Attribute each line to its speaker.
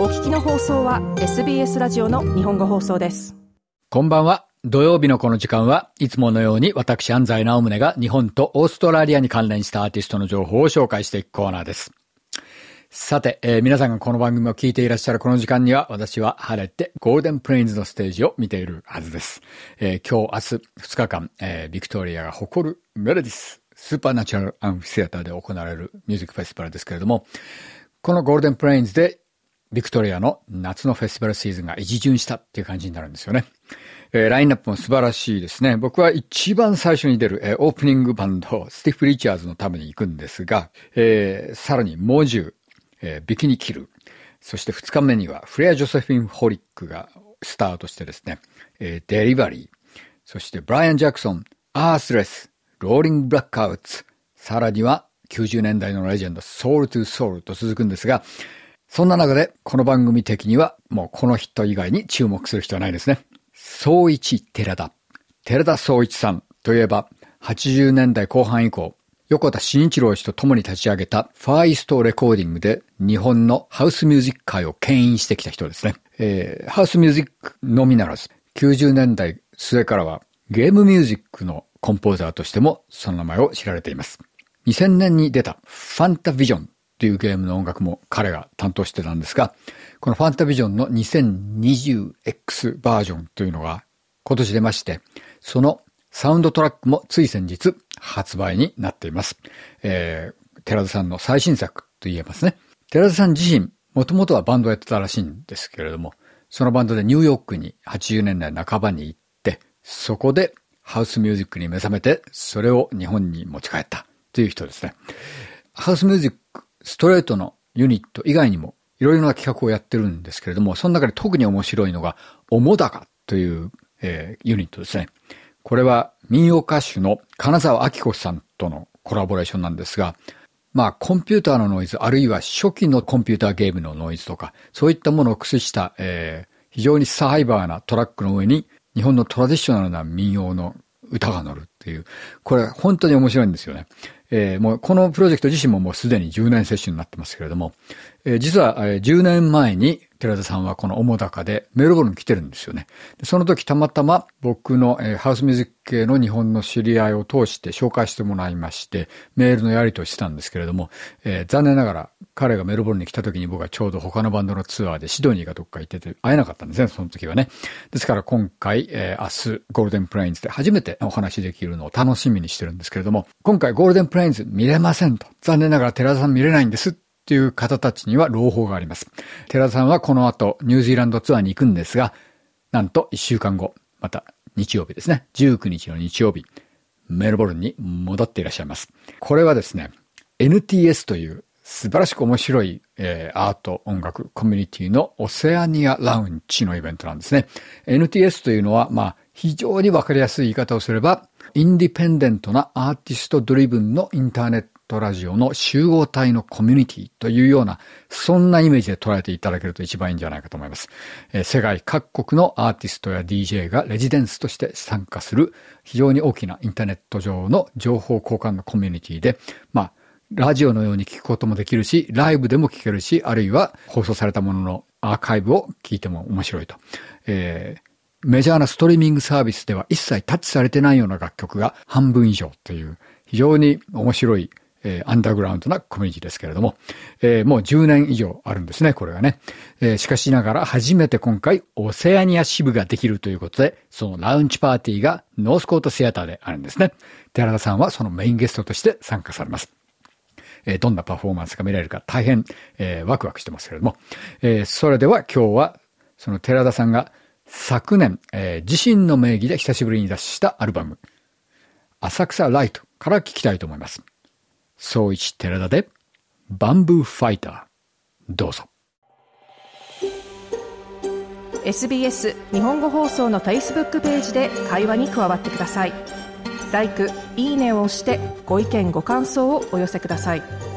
Speaker 1: お聞きの放送は SBS ラジオの日本語放送です。
Speaker 2: こんばんは。土曜日のこの時間はいつものように私安西直宗が日本とオーストラリアに関連したアーティストの情報を紹介していくコーナーです。さて、えー、皆さんがこの番組を聞いていらっしゃるこの時間には、私は晴れて Golden Plains のステージを見ているはずです。えー、今日、明日、2日間、えー、ビクトリアが誇る Meredith Supernatural Amphitheatre で行われるミュージックフェスティバルですけれども、この Golden Plains でビクトリアの夏のフェスティバルシーズンが一巡したっていう感じになるんですよね。えー、ラインナップも素晴らしいですね。僕は一番最初に出る、えー、オープニングバンド、 Stiff Richards のために行くんですが、えー、さらに Mo'Ju、え、 Bikini Kill、そして2日目にはフレア・ジョセフィン・ホリックがスタートしてですね、え、 Delivery、そして Brian Jackson、 Earthless、 Rolling Blackouts、さらには90年代のレジェンド、ソウル・トゥ・ソウルと続くんですが、そんな中で、この番組的には、もうこの人以外に注目する人はないですね。総一寺田。寺田総一さんといえば、80年代後半以降、横田慎一郎氏と共に立ち上げたファーイストレコーディングで日本のハウスミュージック界を牽引してきた人ですね。えー、ハウスミュージックのみならず、90年代末からはゲームミュージックのコンポーザーとしてもその名前を知られています。2000年に出たファンタビジョンというゲームの音楽も彼が担当してたんですが、このファンタビジョンの 2020X バージョンというのが今年出まして、そのサウンドトラックもつい先日発売になっています。えー、寺田さんの最新作と言えますね。寺田さん自身、もともとはバンドをやってたらしいんですけれども、そのバンドでニューヨークに80年代半ばに行って、そこでハウスミュージックに目覚めて、それを日本に持ち帰ったという人ですね。ハウスミュージック、ストレートのユニット以外にもいろいろな企画をやってるんですけれども、その中で特に面白いのが、おもだかという、えー、ユニットですね。これは民謡歌手の金沢明子さんとのコラボレーションなんですが、まあ、コンピューターのノイズ、あるいは初期のコンピューターゲームのノイズとか、そういったものを駆使した、えー、非常にサイバーなトラックの上に、日本のトラディショナルな民謡の歌が乗るっていう、これ本当に面白いんですよね。えー、もうこのプロジェクト自身ももうすでに10年接種になってますけれども、えー、実は、え、10年前に寺田さんはこの主高でメルボルンに来てるんですよね。その時たまたま僕の、え、ハウスミュージック系の日本の知り合いを通して紹介してもらいまして、メールのやりとりしてたんですけれども、えー、残念ながら彼がメルボルンに来た時に僕はちょうど他のバンドのツアーでシドニーがどっか行ってて会えなかったんですね、その時はね。ですから今回、えー、明日ゴールデンプレインズで初めてお話できるのを楽しみにしてるんですけれども、今回ゴールデンプレインズ見れませんと。残念ながら寺田さん見れないんですっていう方たちには朗報があります。寺田さんはこの後ニュージーランドツアーに行くんですが、なんと1週間後、また日曜日ですね、19日の日曜日、メルボルンに戻っていらっしゃいます。これはですね、NTS という素晴らしく面白い、えー、アート、音楽、コミュニティのオセアニアラウンジのイベントなんですね。NTS というのは、まあ、非常にわかりやすい言い方をすれば、インディペンデントなアーティストドリブンのインターネットラジオの集合体のコミュニティというような、そんなイメージで捉えていただけると一番いいんじゃないかと思います。えー、世界各国のアーティストや DJ がレジデンスとして参加する非常に大きなインターネット上の情報交換のコミュニティで、まあ、ラジオのように聞くこともできるし、ライブでも聞けるし、あるいは放送されたもののアーカイブを聞いても面白いと。えーメジャーなストリーミングサービスでは一切タッチされてないような楽曲が半分以上という非常に面白いえー、アンダーグラウンドなコミュニティですけれども、えー、もう10年以上あるんですね、これがね。えー、しかしながら初めて今回オセアニア支部ができるということで、そのラウンチパーティーがノースコートシアターであるんですね。寺田さんはそのメインゲストとして参加されます。え、どんなパフォーマンスが見られるか大変、えー、ワクワクしてますけれども、えー、それでは今日はその寺田さんが昨年、えー、自身の名義で久しぶりに出したアルバム、浅草ライトから聞きたいと思います。総一寺田でバンブーファイター。どうぞ。
Speaker 1: SBS 日本語放送の Facebook ページで会話に加わってください。l i いいねを押してご意見ご感想をお寄せください。